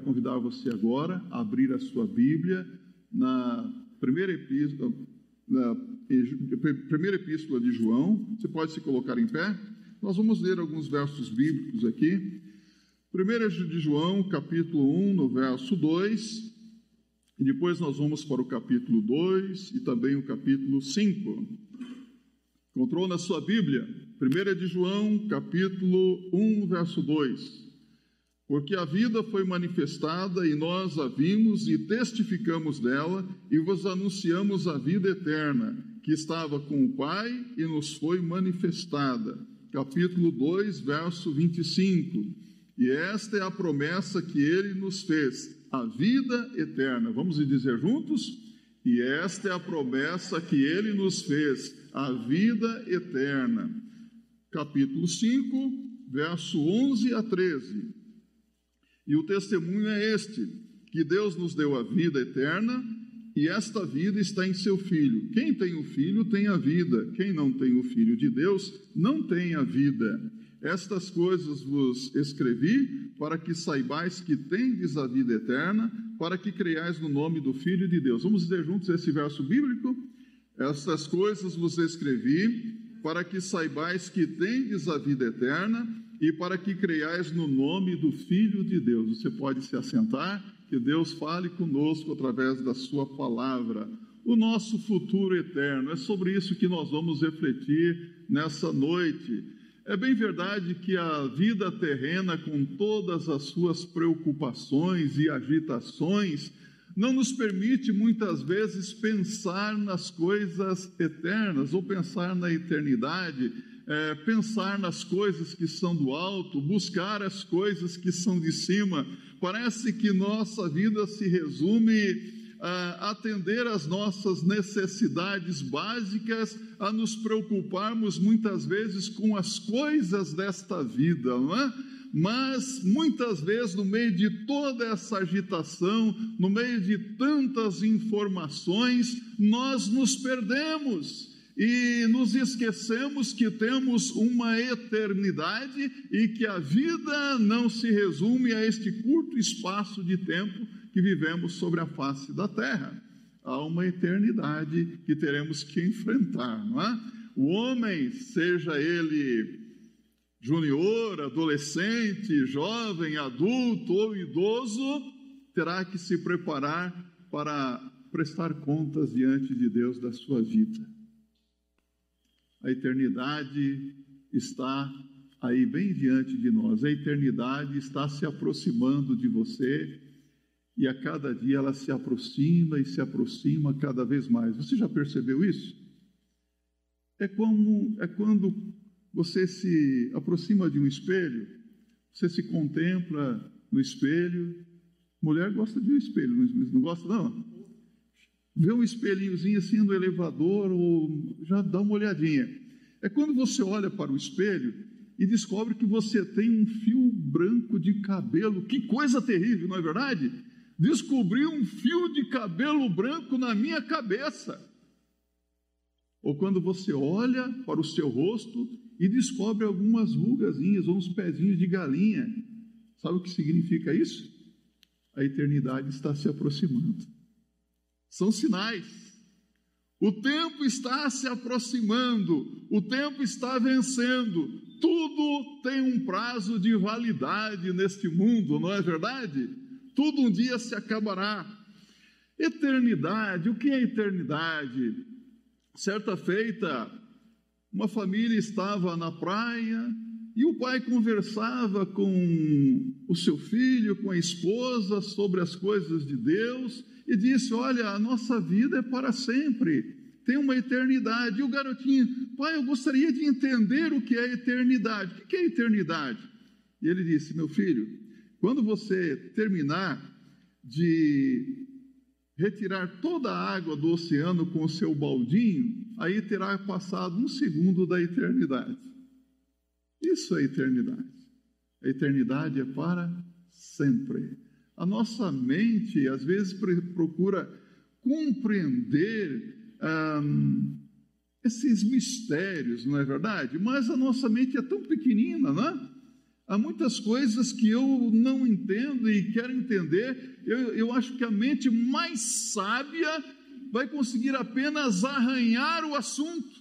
quero convidar você agora a abrir a sua Bíblia na primeira epístola, na primeira epístola de João. Você pode se colocar em pé? Nós vamos ler alguns versos bíblicos aqui. Primeira de João, capítulo 1, no verso 2. E depois nós vamos para o capítulo 2 e também o capítulo 5. Encontrou na sua Bíblia? 1 de João, capítulo 1, verso 2. Porque a vida foi manifestada e nós a vimos e testificamos dela e vos anunciamos a vida eterna, que estava com o Pai e nos foi manifestada. Capítulo 2, verso 25. E esta é a promessa que ele nos fez, a vida eterna. Vamos dizer juntos? E esta é a promessa que ele nos fez, a vida eterna. Capítulo 5, verso 11 a 13. E o testemunho é este: que Deus nos deu a vida eterna e esta vida está em seu Filho. Quem tem o Filho tem a vida, quem não tem o Filho de Deus não tem a vida. Estas coisas vos escrevi para que saibais que tendes a vida eterna, para que creiais no nome do Filho de Deus. Vamos dizer juntos esse verso bíblico? Estas coisas vos escrevi para que saibais que tendes a vida eterna e para que creiais no nome do Filho de Deus. Você pode se assentar, que Deus fale conosco através da Sua palavra. O nosso futuro eterno, é sobre isso que nós vamos refletir nessa noite. É bem verdade que a vida terrena, com todas as suas preocupações e agitações, não nos permite muitas vezes pensar nas coisas eternas ou pensar na eternidade é, pensar nas coisas que são do alto, buscar as coisas que são de cima. Parece que nossa vida se resume a atender às nossas necessidades básicas, a nos preocuparmos muitas vezes com as coisas desta vida, não é? Mas muitas vezes, no meio de toda essa agitação, no meio de tantas informações, nós nos perdemos e nos esquecemos que temos uma eternidade e que a vida não se resume a este curto espaço de tempo que vivemos sobre a face da terra. Há uma eternidade que teremos que enfrentar, não é? O homem, seja ele junior, adolescente, jovem, adulto ou idoso, terá que se preparar para prestar contas diante de Deus da sua vida a eternidade está aí bem diante de nós. A eternidade está se aproximando de você e a cada dia ela se aproxima e se aproxima cada vez mais. Você já percebeu isso? É como é quando você se aproxima de um espelho, você se contempla no espelho. Mulher gosta de um espelho, não gosta não? Vê um espelhinhozinho assim no elevador, ou já dá uma olhadinha. É quando você olha para o espelho e descobre que você tem um fio branco de cabelo. Que coisa terrível, não é verdade? Descobri um fio de cabelo branco na minha cabeça. Ou quando você olha para o seu rosto e descobre algumas rugazinhas ou uns pezinhos de galinha. Sabe o que significa isso? A eternidade está se aproximando. São sinais. O tempo está se aproximando, o tempo está vencendo. Tudo tem um prazo de validade neste mundo, não é verdade? Tudo um dia se acabará. Eternidade, o que é eternidade? Certa feita, uma família estava na praia e o pai conversava com o seu filho, com a esposa, sobre as coisas de Deus e disse: Olha, a nossa vida é para sempre, tem uma eternidade. E o garotinho, pai, eu gostaria de entender o que é eternidade. O que é eternidade? E ele disse: Meu filho, quando você terminar de retirar toda a água do oceano com o seu baldinho, aí terá passado um segundo da eternidade. Isso é eternidade. A eternidade é para sempre. A nossa mente, às vezes, procura compreender esses mistérios, não é verdade? Mas a nossa mente é tão pequenina, não é? Há muitas coisas que eu não entendo e quero entender. Eu, eu acho que a mente mais sábia vai conseguir apenas arranhar o assunto.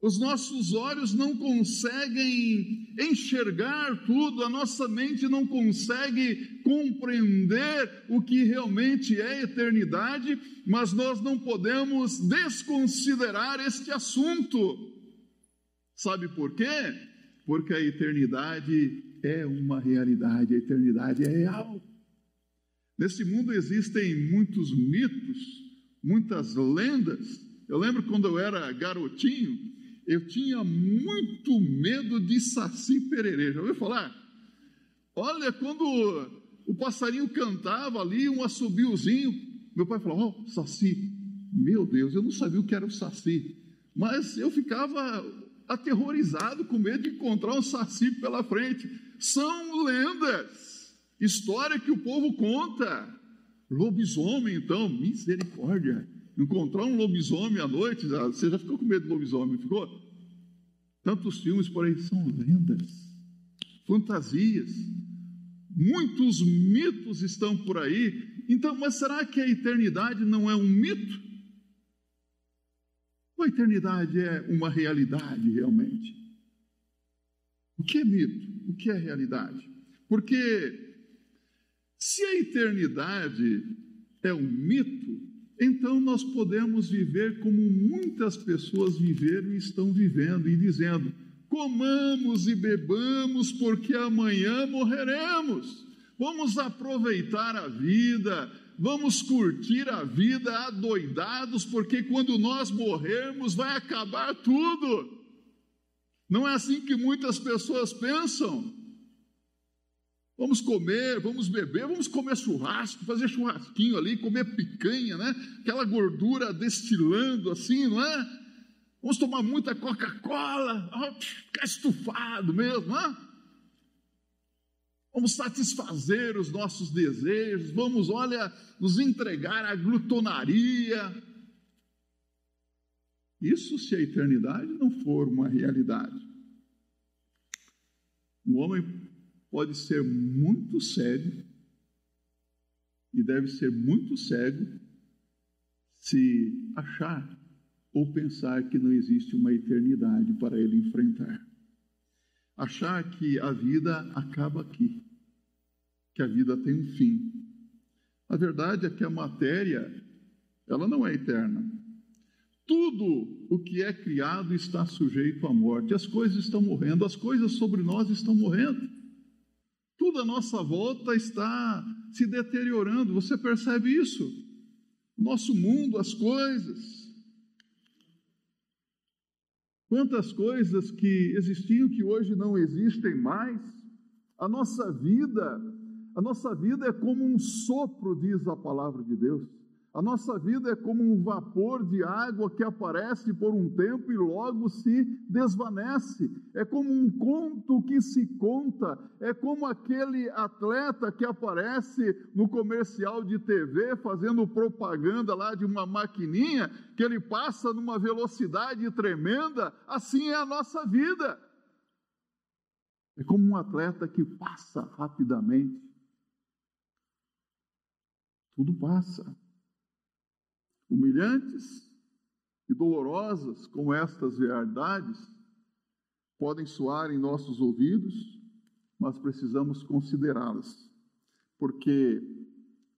Os nossos olhos não conseguem enxergar tudo, a nossa mente não consegue compreender o que realmente é eternidade, mas nós não podemos desconsiderar este assunto. Sabe por quê? Porque a eternidade é uma realidade, a eternidade é real. Nesse mundo existem muitos mitos, muitas lendas. Eu lembro quando eu era garotinho, eu tinha muito medo de saci pererê. Já ouviu falar? Olha, quando o passarinho cantava ali, um assobiozinho, meu pai falou: Ó, oh, saci. Meu Deus, eu não sabia o que era o saci. Mas eu ficava aterrorizado, com medo de encontrar um saci pela frente. São lendas, história que o povo conta. Lobisomem, então, misericórdia. Encontrar um lobisomem à noite, você já ficou com medo do lobisomem, ficou? Tantos filmes por aí são lendas, fantasias, muitos mitos estão por aí. Então, mas será que a eternidade não é um mito? Ou a eternidade é uma realidade realmente? O que é mito? O que é realidade? Porque se a eternidade é um mito, então nós podemos viver como muitas pessoas viveram e estão vivendo, e dizendo: comamos e bebamos, porque amanhã morreremos. Vamos aproveitar a vida, vamos curtir a vida adoidados, porque quando nós morrermos vai acabar tudo. Não é assim que muitas pessoas pensam. Vamos comer, vamos beber, vamos comer churrasco, fazer churrasquinho ali, comer picanha, né? Aquela gordura destilando assim, não é? Vamos tomar muita Coca-Cola, ficar estufado mesmo, né? Vamos satisfazer os nossos desejos, vamos, olha, nos entregar à glutonaria. Isso se a eternidade não for uma realidade. O homem pode ser muito sério e deve ser muito cego se achar ou pensar que não existe uma eternidade para ele enfrentar. Achar que a vida acaba aqui, que a vida tem um fim. A verdade é que a matéria, ela não é eterna. Tudo o que é criado está sujeito à morte. As coisas estão morrendo, as coisas sobre nós estão morrendo. Tudo à nossa volta está se deteriorando. Você percebe isso? Nosso mundo, as coisas. Quantas coisas que existiam que hoje não existem mais. A nossa vida, a nossa vida é como um sopro, diz a palavra de Deus. A nossa vida é como um vapor de água que aparece por um tempo e logo se desvanece. É como um conto que se conta. É como aquele atleta que aparece no comercial de TV fazendo propaganda lá de uma maquininha que ele passa numa velocidade tremenda. Assim é a nossa vida. É como um atleta que passa rapidamente. Tudo passa humilhantes e dolorosas como estas verdades podem soar em nossos ouvidos, mas precisamos considerá-las, porque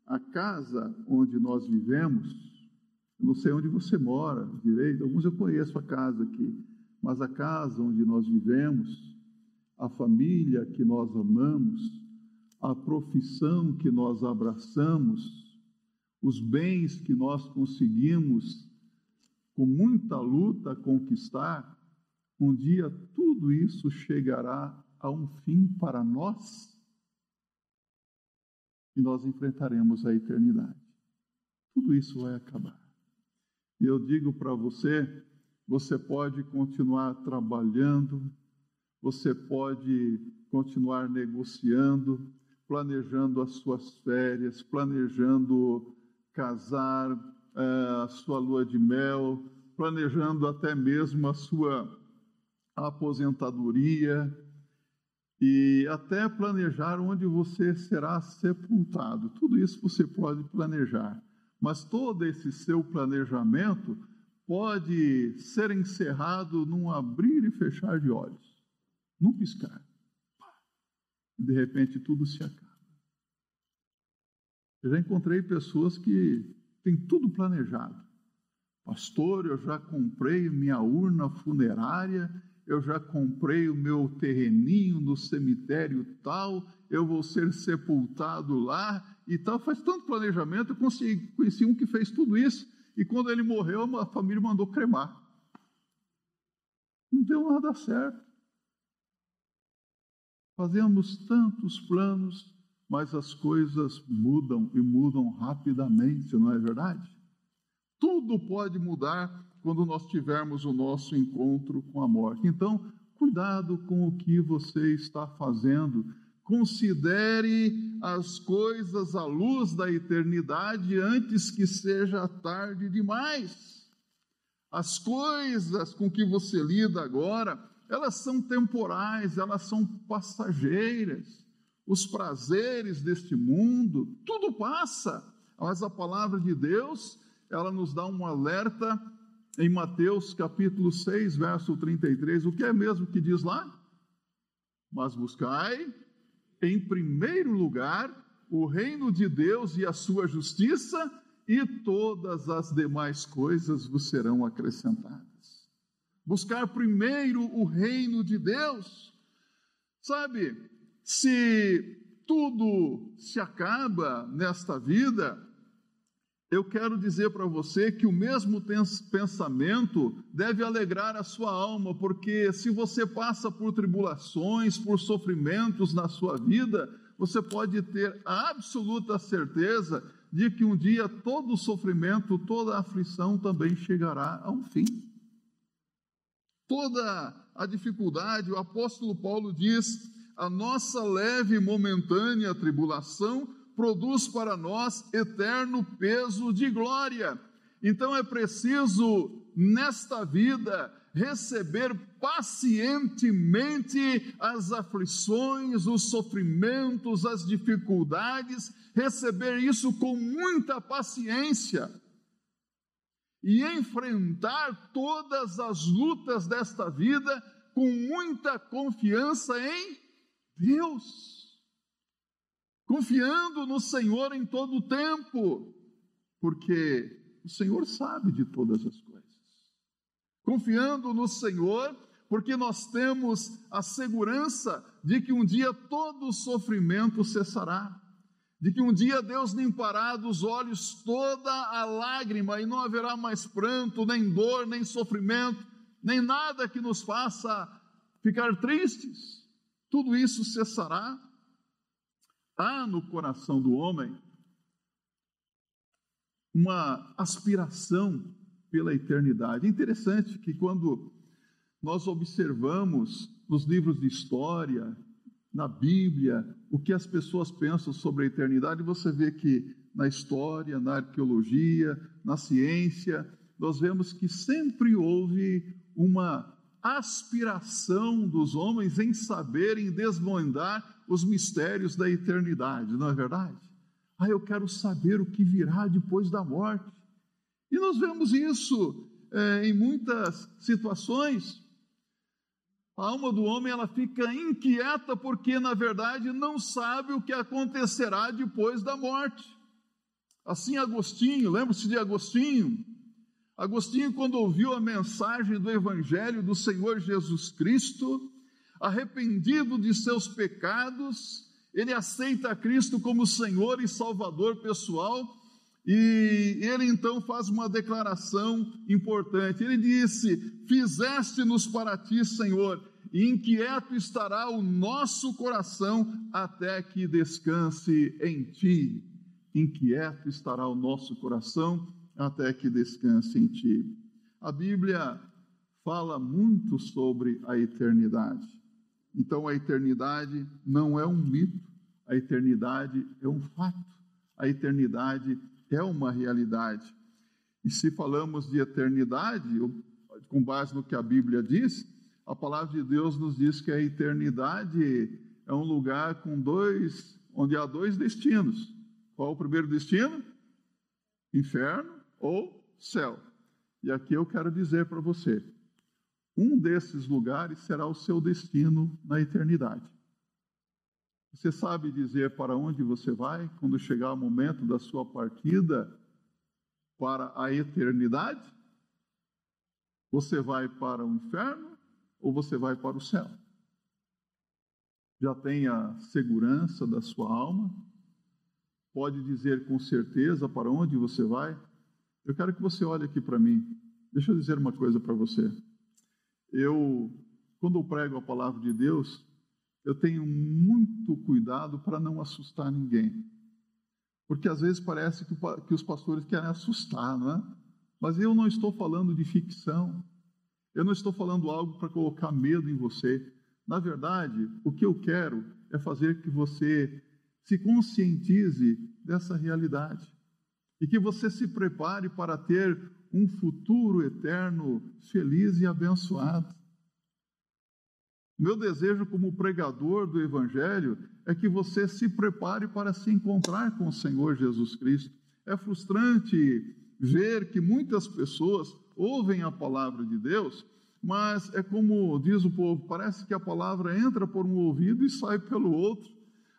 a casa onde nós vivemos, eu não sei onde você mora direito, alguns eu conheço a casa aqui, mas a casa onde nós vivemos, a família que nós amamos, a profissão que nós abraçamos, os bens que nós conseguimos com muita luta conquistar, um dia tudo isso chegará a um fim para nós e nós enfrentaremos a eternidade. Tudo isso vai acabar. E eu digo para você: você pode continuar trabalhando, você pode continuar negociando, planejando as suas férias, planejando casar, é, a sua lua de mel, planejando até mesmo a sua aposentadoria. e até planejar onde você será sepultado. Tudo isso você pode planejar, mas todo esse seu planejamento pode ser encerrado num abrir e fechar de olhos, num piscar. De repente tudo se acaba. Eu já encontrei pessoas que têm tudo planejado. Pastor, eu já comprei minha urna funerária eu já comprei o meu terreninho no cemitério tal, eu vou ser sepultado lá e tal. Faz tanto planejamento, eu consegui, conheci um que fez tudo isso, e quando ele morreu, a família mandou cremar. Não deu nada certo. Fazemos tantos planos, mas as coisas mudam e mudam rapidamente, não é verdade? Tudo pode mudar quando nós tivermos o nosso encontro com a morte. Então, cuidado com o que você está fazendo. Considere as coisas à luz da eternidade antes que seja tarde demais. As coisas com que você lida agora, elas são temporais, elas são passageiras. Os prazeres deste mundo, tudo passa, mas a palavra de Deus, ela nos dá um alerta em Mateus capítulo 6, verso 33, o que é mesmo que diz lá? Mas buscai em primeiro lugar o reino de Deus e a sua justiça, e todas as demais coisas vos serão acrescentadas. Buscar primeiro o reino de Deus. Sabe, se tudo se acaba nesta vida, eu quero dizer para você que o mesmo pensamento deve alegrar a sua alma, porque se você passa por tribulações, por sofrimentos na sua vida, você pode ter a absoluta certeza de que um dia todo o sofrimento, toda a aflição também chegará a um fim. Toda a dificuldade, o apóstolo Paulo diz, a nossa leve e momentânea tribulação produz para nós eterno peso de glória. Então é preciso, nesta vida, receber pacientemente as aflições, os sofrimentos, as dificuldades, receber isso com muita paciência e enfrentar todas as lutas desta vida com muita confiança em Deus confiando no Senhor em todo o tempo, porque o Senhor sabe de todas as coisas. Confiando no Senhor, porque nós temos a segurança de que um dia todo o sofrimento cessará, de que um dia Deus limpará dos olhos toda a lágrima e não haverá mais pranto, nem dor, nem sofrimento, nem nada que nos faça ficar tristes. Tudo isso cessará há no coração do homem uma aspiração pela eternidade. É interessante que quando nós observamos nos livros de história, na Bíblia, o que as pessoas pensam sobre a eternidade, você vê que na história, na arqueologia, na ciência, nós vemos que sempre houve uma aspiração dos homens em saberem desvendar os mistérios da eternidade, não é verdade? Ah, eu quero saber o que virá depois da morte. E nós vemos isso é, em muitas situações. A alma do homem ela fica inquieta porque, na verdade, não sabe o que acontecerá depois da morte. Assim, Agostinho, lembra-se de Agostinho? Agostinho, quando ouviu a mensagem do Evangelho do Senhor Jesus Cristo, arrependido de seus pecados, ele aceita Cristo como Senhor e Salvador pessoal, e ele então faz uma declaração importante. Ele disse: Fizeste-nos para ti, Senhor, e inquieto estará o nosso coração até que descanse em ti. Inquieto estará o nosso coração até que descanse em ti. A Bíblia fala muito sobre a eternidade. Então a eternidade não é um mito, a eternidade é um fato, a eternidade é uma realidade. E se falamos de eternidade, com base no que a Bíblia diz, a palavra de Deus nos diz que a eternidade é um lugar com dois, onde há dois destinos. Qual o primeiro destino? Inferno ou céu. E aqui eu quero dizer para você: um desses lugares será o seu destino na eternidade. Você sabe dizer para onde você vai quando chegar o momento da sua partida para a eternidade? Você vai para o inferno ou você vai para o céu? Já tem a segurança da sua alma? Pode dizer com certeza para onde você vai? Eu quero que você olhe aqui para mim. Deixa eu dizer uma coisa para você. Eu, quando eu prego a palavra de Deus, eu tenho muito cuidado para não assustar ninguém. Porque às vezes parece que, que os pastores querem assustar, não é? Mas eu não estou falando de ficção. Eu não estou falando algo para colocar medo em você. Na verdade, o que eu quero é fazer que você se conscientize dessa realidade e que você se prepare para ter um futuro eterno feliz e abençoado. Meu desejo como pregador do Evangelho é que você se prepare para se encontrar com o Senhor Jesus Cristo. É frustrante ver que muitas pessoas ouvem a palavra de Deus, mas é como diz o povo: parece que a palavra entra por um ouvido e sai pelo outro.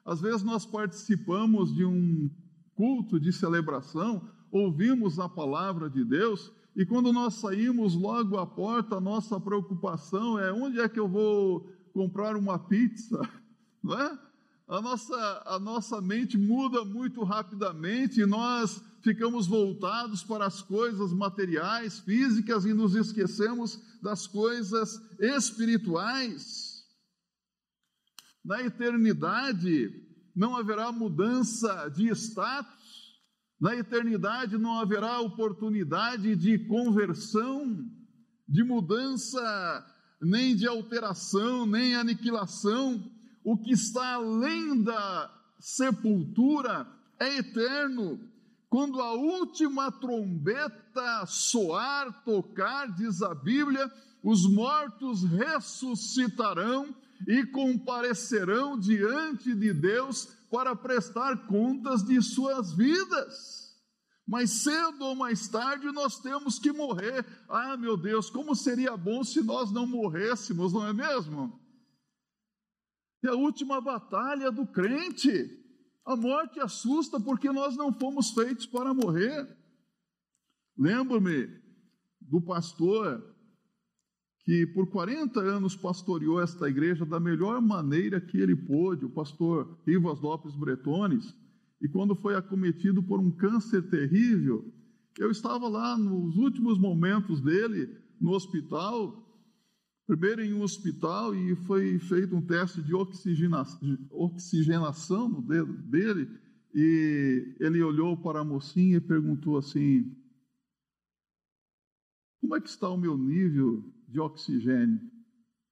Às vezes nós participamos de um culto de celebração, ouvimos a palavra de Deus e quando nós saímos logo à porta, a nossa preocupação é onde é que eu vou comprar uma pizza, não é? A nossa, a nossa mente muda muito rapidamente e nós ficamos voltados para as coisas materiais, físicas e nos esquecemos das coisas espirituais. Na eternidade não haverá mudança de status, na eternidade não haverá oportunidade de conversão, de mudança, nem de alteração, nem aniquilação. O que está além da sepultura é eterno. Quando a última trombeta soar, tocar, diz a Bíblia, os mortos ressuscitarão e comparecerão diante de Deus para prestar contas de suas vidas. Mas cedo ou mais tarde nós temos que morrer. Ah, meu Deus, como seria bom se nós não morrêssemos, não é mesmo? É a última batalha do crente. A morte assusta porque nós não fomos feitos para morrer. Lembro-me do pastor que por 40 anos pastoreou esta igreja da melhor maneira que ele pôde, o pastor Rivas Lopes Bretones, e quando foi acometido por um câncer terrível, eu estava lá nos últimos momentos dele no hospital, primeiro em um hospital, e foi feito um teste de oxigenação no dedo dele, e ele olhou para a mocinha e perguntou assim: Como é que está o meu nível de oxigênio.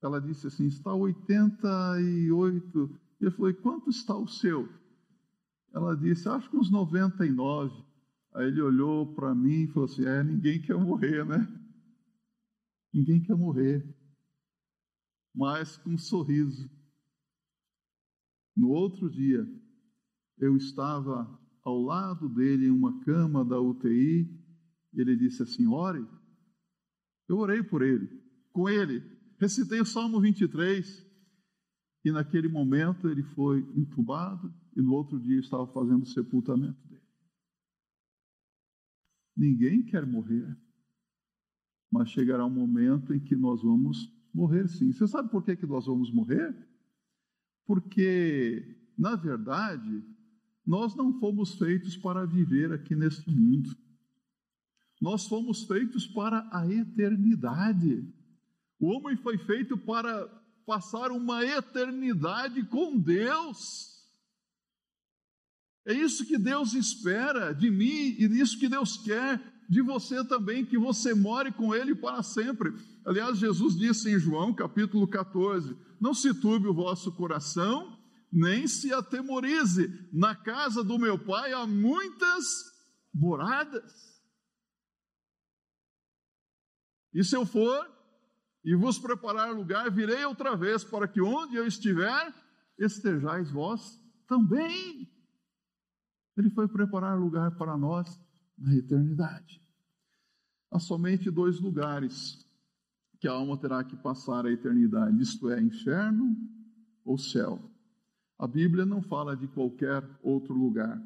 Ela disse assim: está 88. E eu falei: quanto está o seu? Ela disse: acho que uns 99. Aí ele olhou para mim e falou assim: é, ninguém quer morrer, né? Ninguém quer morrer. Mas com um sorriso. No outro dia, eu estava ao lado dele em uma cama da UTI e ele disse assim: ore. Eu orei por ele com ele. Recitei o Salmo 23 e naquele momento ele foi entubado e no outro dia estava fazendo o sepultamento dele. Ninguém quer morrer, mas chegará um momento em que nós vamos morrer sim. Você sabe por que, que nós vamos morrer? Porque, na verdade, nós não fomos feitos para viver aqui neste mundo. Nós fomos feitos para a eternidade. O homem foi feito para passar uma eternidade com Deus. É isso que Deus espera de mim e isso que Deus quer de você também, que você more com Ele para sempre. Aliás, Jesus disse em João capítulo 14: Não se turbe o vosso coração, nem se atemorize. Na casa do meu pai há muitas moradas. E se eu for e vos preparar lugar, virei outra vez para que onde eu estiver, estejais vós também. Ele foi preparar lugar para nós na eternidade. Há somente dois lugares que a alma terá que passar a eternidade, isto é, inferno ou céu. A Bíblia não fala de qualquer outro lugar.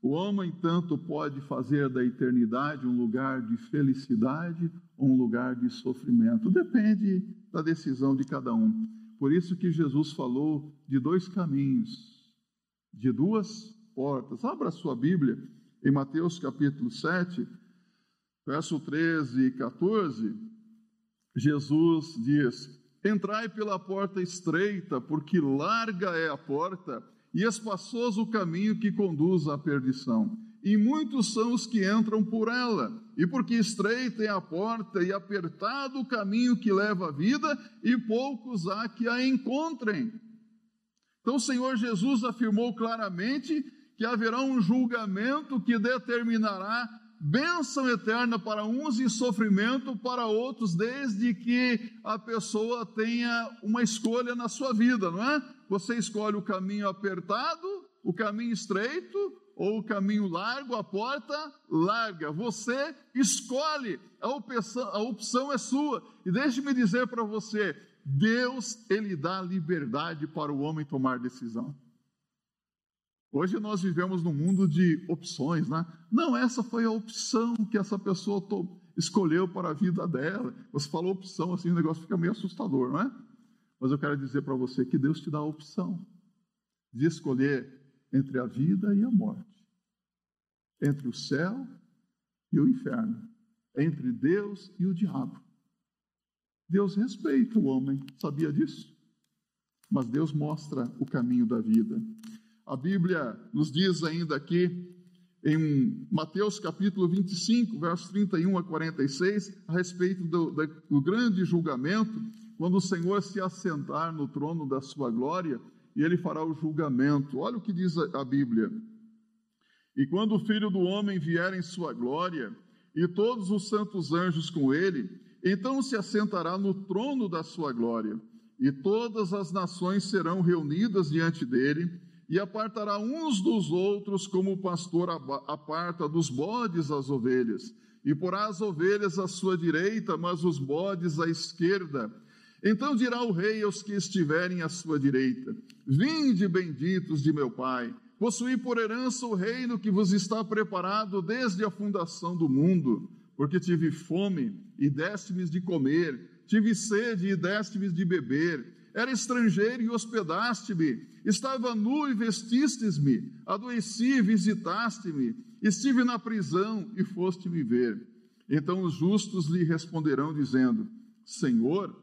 O homem, entanto, pode fazer da eternidade um lugar de felicidade um lugar de sofrimento. Depende da decisão de cada um. Por isso que Jesus falou de dois caminhos, de duas portas. Abra sua Bíblia em Mateus capítulo 7, verso 13 e 14. Jesus diz: Entrai pela porta estreita, porque larga é a porta e espaçoso o caminho que conduz à perdição. E muitos são os que entram por ela. E porque estreita é a porta e apertado o caminho que leva à vida, e poucos há que a encontrem. Então o Senhor Jesus afirmou claramente que haverá um julgamento que determinará bênção eterna para uns e sofrimento para outros, desde que a pessoa tenha uma escolha na sua vida, não é? Você escolhe o caminho apertado, o caminho estreito ou o caminho largo, a porta larga. Você escolhe, a opção, a opção é sua. E deixe-me dizer para você, Deus, Ele dá liberdade para o homem tomar decisão. Hoje nós vivemos num mundo de opções, né? Não, essa foi a opção que essa pessoa escolheu para a vida dela. Você falou opção, assim, o negócio fica meio assustador, não é? Mas eu quero dizer para você que Deus te dá a opção de escolher entre a vida e a morte, entre o céu e o inferno, entre Deus e o diabo. Deus respeita o homem, sabia disso? Mas Deus mostra o caminho da vida. A Bíblia nos diz ainda aqui, em Mateus capítulo 25, versos 31 a 46, a respeito do, do grande julgamento, quando o Senhor se assentar no trono da sua glória e ele fará o julgamento. Olha o que diz a Bíblia. E quando o Filho do Homem vier em sua glória e todos os santos anjos com ele, então se assentará no trono da sua glória, e todas as nações serão reunidas diante dele e apartará uns dos outros, como o pastor aparta dos bodes as ovelhas, e porá as ovelhas à sua direita, mas os bodes à esquerda. Então dirá o rei aos que estiverem à sua direita: Vinde, benditos de meu Pai, possuí por herança o reino que vos está preparado desde a fundação do mundo, porque tive fome e deste-me de comer, tive sede e deste-me de beber era estrangeiro e hospedaste-me, estava nu e vestistes-me, adoeci e visitaste-me, estive na prisão e foste me ver. Então os justos lhe responderão, dizendo: Senhor,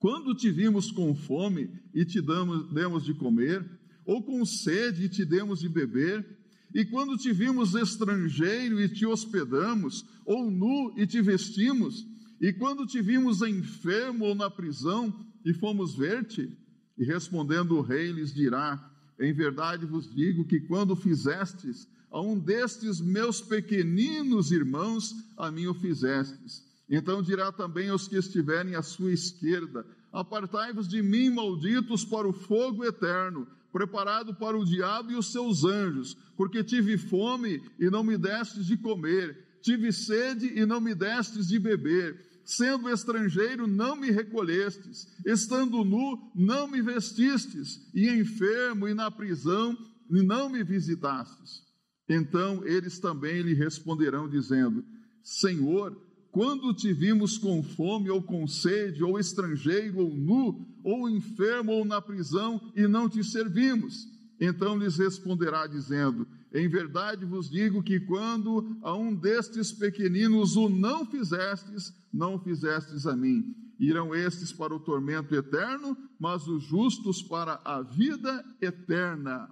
quando te vimos com fome e te damos, demos de comer, ou com sede e te demos de beber, e quando te vimos estrangeiro e te hospedamos, ou nu e te vestimos, e quando te vimos enfermo ou na prisão e fomos ver-te? E respondendo o rei lhes dirá: Em verdade vos digo que quando fizestes a um destes meus pequeninos irmãos, a mim o fizestes. Então dirá também aos que estiverem à sua esquerda: Apartai-vos de mim, malditos, para o fogo eterno, preparado para o diabo e os seus anjos, porque tive fome e não me destes de comer, tive sede e não me destes de beber Sendo estrangeiro, não me recolhestes, estando nu, não me vestistes, e enfermo e na prisão, não me visitastes. Então eles também lhe responderão, dizendo: Senhor, quando te vimos com fome ou com sede, ou estrangeiro, ou nu, ou enfermo, ou na prisão, e não te servimos? Então lhes responderá, dizendo: em verdade vos digo que quando a um destes pequeninos o não fizestes, não fizestes a mim. Irão estes para o tormento eterno, mas os justos para a vida eterna.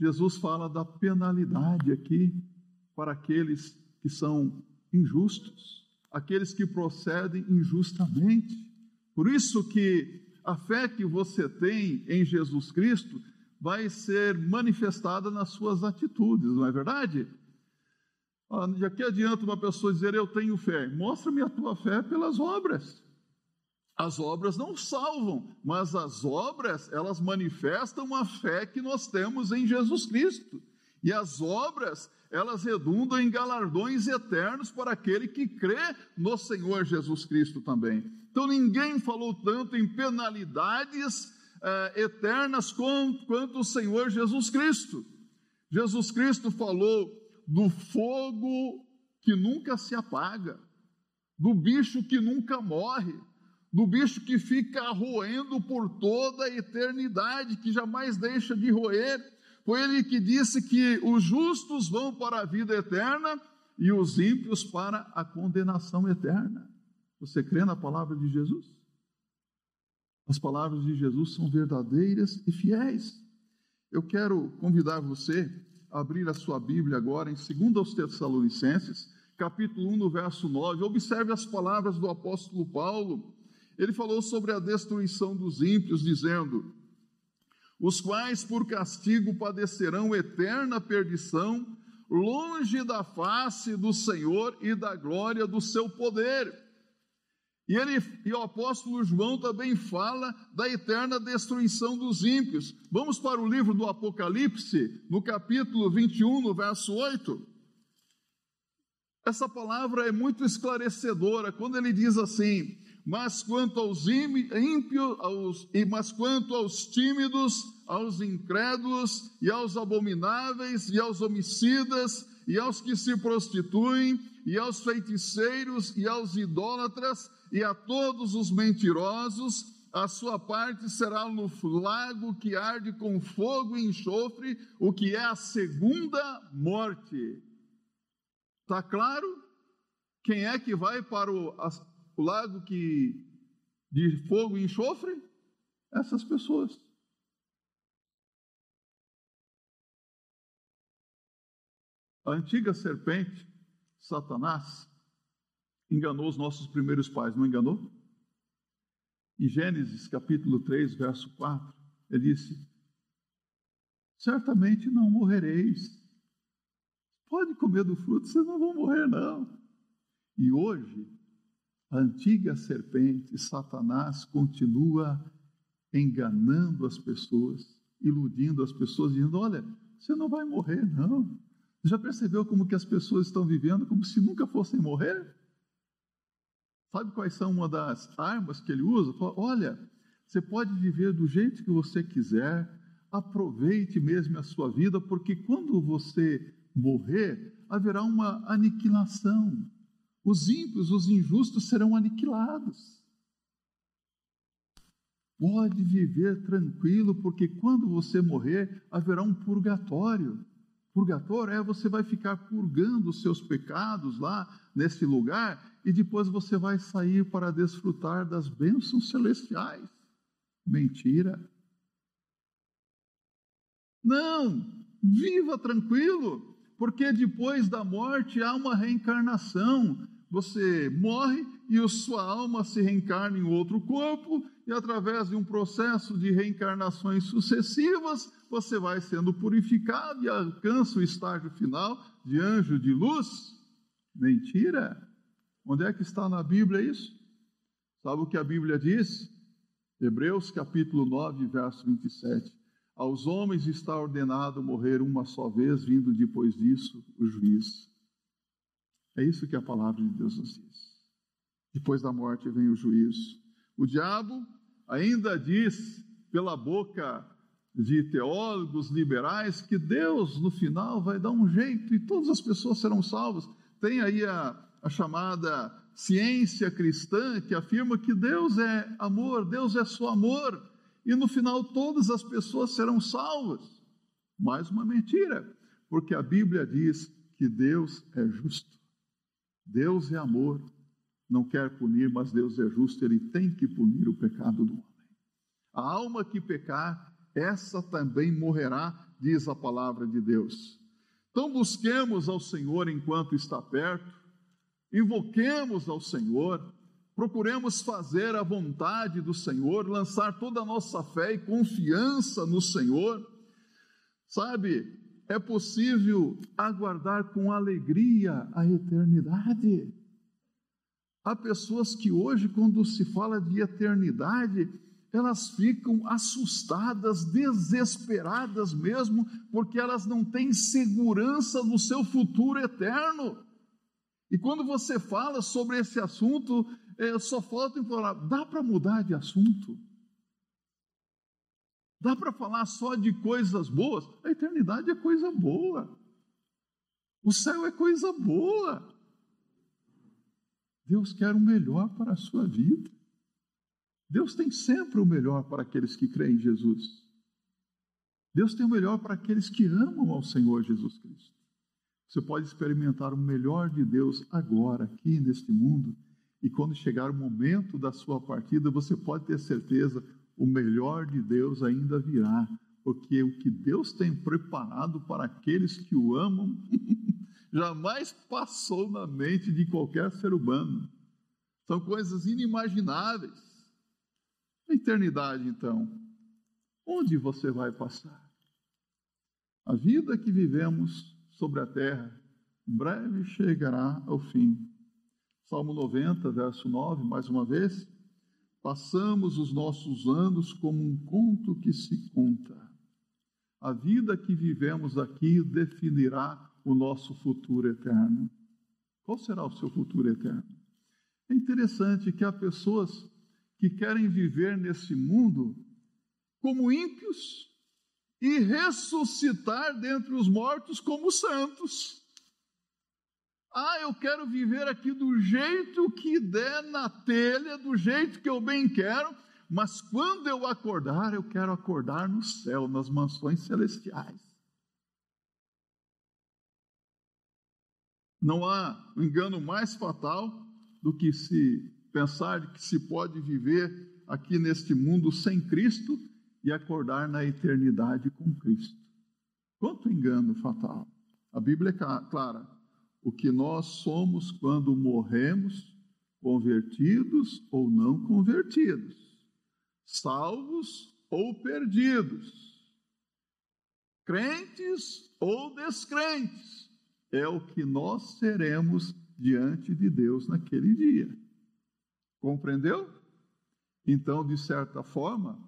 Jesus fala da penalidade aqui para aqueles que são injustos, aqueles que procedem injustamente. Por isso que a fé que você tem em Jesus Cristo vai ser manifestada nas suas atitudes, não é verdade? Já que adianta uma pessoa dizer eu tenho fé? Mostra-me a tua fé pelas obras. As obras não salvam, mas as obras, elas manifestam a fé que nós temos em Jesus Cristo. E as obras, elas redundam em galardões eternos para aquele que crê no Senhor Jesus Cristo também. Então ninguém falou tanto em penalidades eh, eternas quanto o Senhor Jesus Cristo. Jesus Cristo falou do fogo que nunca se apaga, do bicho que nunca morre do bicho que fica roendo por toda a eternidade, que jamais deixa de roer. Foi ele que disse que os justos vão para a vida eterna e os ímpios para a condenação eterna. Você crê na palavra de Jesus? As palavras de Jesus são verdadeiras e fiéis. Eu quero convidar você a abrir a sua Bíblia agora em 2 Tessalonicenses, capítulo 1, no verso 9. Observe as palavras do apóstolo Paulo ele falou sobre a destruição dos ímpios, dizendo: os quais por castigo padecerão eterna perdição, longe da face do Senhor e da glória do seu poder. E, ele, e o apóstolo João também fala da eterna destruição dos ímpios. Vamos para o livro do Apocalipse, no capítulo 21, no verso 8. Essa palavra é muito esclarecedora quando ele diz assim: mas quanto aos ímpios, aos, mas quanto aos tímidos, aos incrédulos e aos abomináveis e aos homicidas e aos que se prostituem e aos feiticeiros e aos idólatras e a todos os mentirosos, a sua parte será no lago que arde com fogo e enxofre, o que é a segunda morte. Está claro? Quem é que vai para o, o lago que de fogo e enxofre? Essas pessoas. A antiga serpente, Satanás, enganou os nossos primeiros pais, não enganou? Em Gênesis capítulo 3, verso 4, ele disse: Certamente não morrereis. Pode comer do fruto, vocês não vão morrer, não. E hoje, a antiga serpente, Satanás, continua enganando as pessoas, iludindo as pessoas, dizendo: olha, você não vai morrer, não. Já percebeu como que as pessoas estão vivendo como se nunca fossem morrer? Sabe quais são uma das armas que ele usa? Fala, olha, você pode viver do jeito que você quiser, aproveite mesmo a sua vida, porque quando você morrer, haverá uma aniquilação. Os ímpios, os injustos serão aniquilados. Pode viver tranquilo, porque quando você morrer, haverá um purgatório. Purgatório é você vai ficar purgando os seus pecados lá nesse lugar e depois você vai sair para desfrutar das bênçãos celestiais. Mentira. Não, viva tranquilo, porque depois da morte há uma reencarnação você morre e sua alma se reencarna em outro corpo, e através de um processo de reencarnações sucessivas, você vai sendo purificado e alcança o estágio final de anjo de luz. Mentira! Onde é que está na Bíblia isso? Sabe o que a Bíblia diz? Hebreus capítulo 9, verso 27. Aos homens está ordenado morrer uma só vez, vindo depois disso o juízo. É isso que a palavra de Deus nos diz. Depois da morte vem o juízo. O diabo ainda diz pela boca de teólogos liberais que Deus no final vai dar um jeito e todas as pessoas serão salvas. Tem aí a, a chamada ciência cristã que afirma que Deus é amor, Deus é só amor e no final todas as pessoas serão salvas. Mais uma mentira, porque a Bíblia diz que Deus é justo. Deus é amor, não quer punir, mas Deus é justo, ele tem que punir o pecado do homem. A alma que pecar, essa também morrerá, diz a palavra de Deus. Então busquemos ao Senhor enquanto está perto, invoquemos ao Senhor, procuremos fazer a vontade do Senhor, lançar toda a nossa fé e confiança no Senhor. Sabe, é possível aguardar com alegria a eternidade. Há pessoas que hoje, quando se fala de eternidade, elas ficam assustadas, desesperadas mesmo, porque elas não têm segurança no seu futuro eterno. E quando você fala sobre esse assunto, é, só falta implorar: dá para mudar de assunto? Dá para falar só de coisas boas? A eternidade é coisa boa. O céu é coisa boa. Deus quer o melhor para a sua vida. Deus tem sempre o melhor para aqueles que creem em Jesus. Deus tem o melhor para aqueles que amam ao Senhor Jesus Cristo. Você pode experimentar o melhor de Deus agora, aqui neste mundo, e quando chegar o momento da sua partida, você pode ter certeza, o melhor de Deus ainda virá, porque o que Deus tem preparado para aqueles que o amam jamais passou na mente de qualquer ser humano. São coisas inimagináveis. A eternidade, então, onde você vai passar? A vida que vivemos sobre a terra breve chegará ao fim. Salmo 90, verso 9, mais uma vez. Passamos os nossos anos como um conto que se conta. A vida que vivemos aqui definirá o nosso futuro eterno. Qual será o seu futuro eterno? É interessante que há pessoas que querem viver nesse mundo como ímpios e ressuscitar dentre os mortos como santos. Ah, eu quero viver aqui do jeito que der na telha, do jeito que eu bem quero, mas quando eu acordar, eu quero acordar no céu, nas mansões celestiais. Não há engano mais fatal do que se pensar que se pode viver aqui neste mundo sem Cristo e acordar na eternidade com Cristo. Quanto engano fatal! A Bíblia é clara: o que nós somos quando morremos, convertidos ou não convertidos, salvos ou perdidos, crentes ou descrentes é o que nós seremos diante de Deus naquele dia. Compreendeu? Então, de certa forma,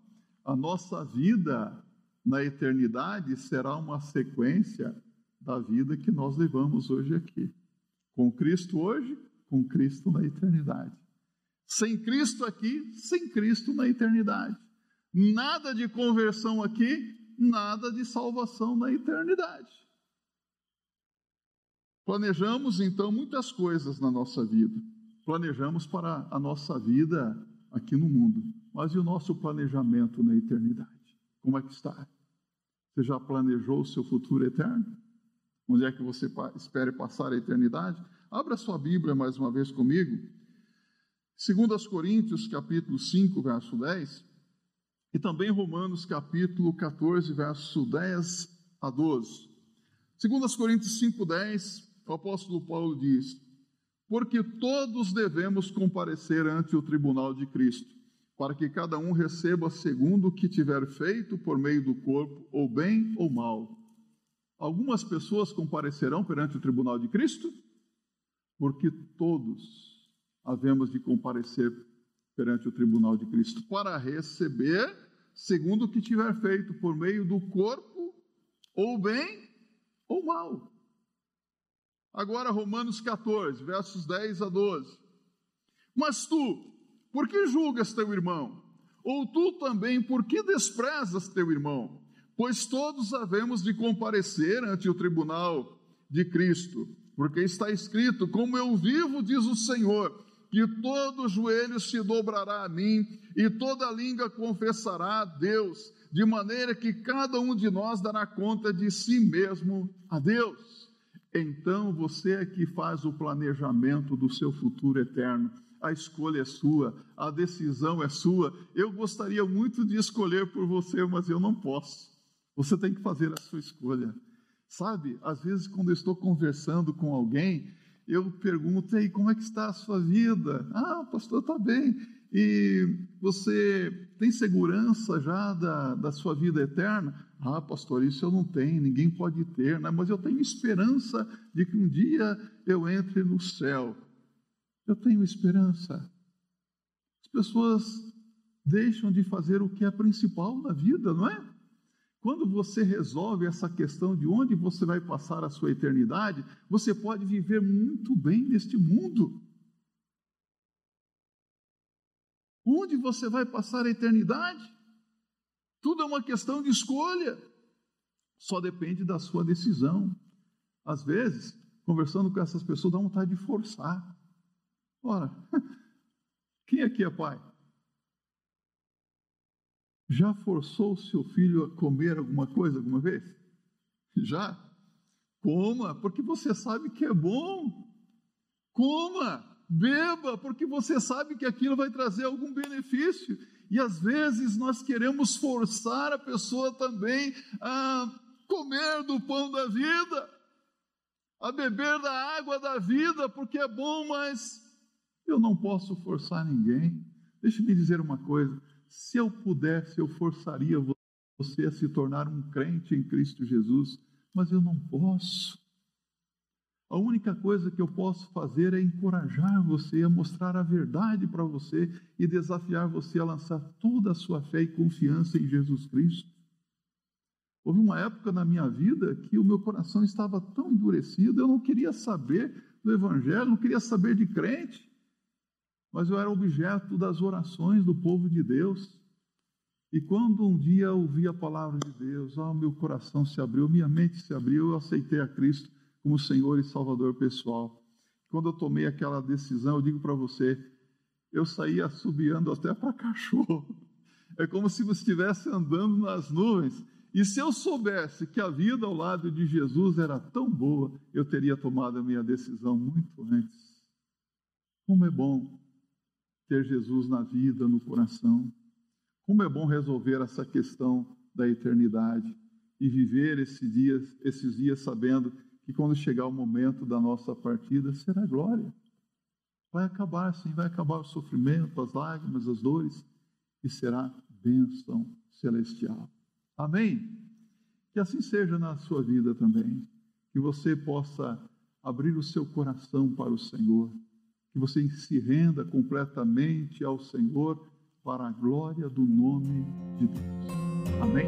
a nossa vida na eternidade será uma sequência da vida que nós levamos hoje aqui. Com Cristo hoje, com Cristo na eternidade. Sem Cristo aqui, sem Cristo na eternidade. Nada de conversão aqui, nada de salvação na eternidade. Planejamos então muitas coisas na nossa vida. Planejamos para a nossa vida aqui no mundo, mas e o nosso planejamento na eternidade? Como é que está? Você já planejou o seu futuro eterno? Onde é que você espere passar a eternidade? Abra sua Bíblia mais uma vez comigo. 2 Coríntios, capítulo 5, verso 10, e também Romanos, capítulo 14, verso 10 a 12. 2 Coríntios 5, 10 o apóstolo Paulo diz: Porque todos devemos comparecer ante o tribunal de Cristo, para que cada um receba segundo o que tiver feito por meio do corpo, ou bem ou mal. Algumas pessoas comparecerão perante o tribunal de Cristo, porque todos havemos de comparecer perante o tribunal de Cristo para receber segundo o que tiver feito por meio do corpo, ou bem ou mal. Agora, Romanos 14, versos 10 a 12. Mas tu, por que julgas teu irmão? Ou tu também, por que desprezas teu irmão? Pois todos havemos de comparecer ante o tribunal de Cristo, porque está escrito: Como eu vivo, diz o Senhor, que todo joelho se dobrará a mim e toda língua confessará a Deus, de maneira que cada um de nós dará conta de si mesmo a Deus. Então você é que faz o planejamento do seu futuro eterno. A escolha é sua, a decisão é sua. Eu gostaria muito de escolher por você, mas eu não posso. Você tem que fazer a sua escolha. Sabe, às vezes quando eu estou conversando com alguém, eu pergunto, aí, como é que está a sua vida? Ah, pastor, está bem. E você tem segurança já da, da sua vida eterna? Ah, pastor, isso eu não tenho, ninguém pode ter, né? mas eu tenho esperança de que um dia eu entre no céu. Eu tenho esperança. As pessoas deixam de fazer o que é principal na vida, não é? Quando você resolve essa questão de onde você vai passar a sua eternidade, você pode viver muito bem neste mundo. Onde você vai passar a eternidade? Tudo é uma questão de escolha. Só depende da sua decisão. Às vezes, conversando com essas pessoas, dá vontade de forçar. Ora, quem aqui é pai? Já forçou seu filho a comer alguma coisa alguma vez? Já? Coma, porque você sabe que é bom. Coma, beba, porque você sabe que aquilo vai trazer algum benefício. E às vezes nós queremos forçar a pessoa também a comer do pão da vida, a beber da água da vida, porque é bom, mas eu não posso forçar ninguém. Deixe-me dizer uma coisa: se eu pudesse, eu forçaria você a se tornar um crente em Cristo Jesus, mas eu não posso. A única coisa que eu posso fazer é encorajar você, a mostrar a verdade para você e desafiar você a lançar toda a sua fé e confiança em Jesus Cristo. Houve uma época na minha vida que o meu coração estava tão endurecido, eu não queria saber do Evangelho, não queria saber de crente mas eu era objeto das orações do povo de Deus. E quando um dia eu ouvi a palavra de Deus, oh, meu coração se abriu, minha mente se abriu, eu aceitei a Cristo como Senhor e Salvador pessoal. Quando eu tomei aquela decisão, eu digo para você, eu saí assobiando até para cachorro. É como se você estivesse andando nas nuvens. E se eu soubesse que a vida ao lado de Jesus era tão boa, eu teria tomado a minha decisão muito antes. Como é bom ter Jesus na vida, no coração. Como é bom resolver essa questão da eternidade e viver esses dias, esses dias sabendo que quando chegar o momento da nossa partida será glória. Vai acabar sim, vai acabar o sofrimento, as lágrimas, as dores e será bênção celestial. Amém? Que assim seja na sua vida também. Que você possa abrir o seu coração para o Senhor que você se renda completamente ao Senhor para a glória do nome de Deus. Amém?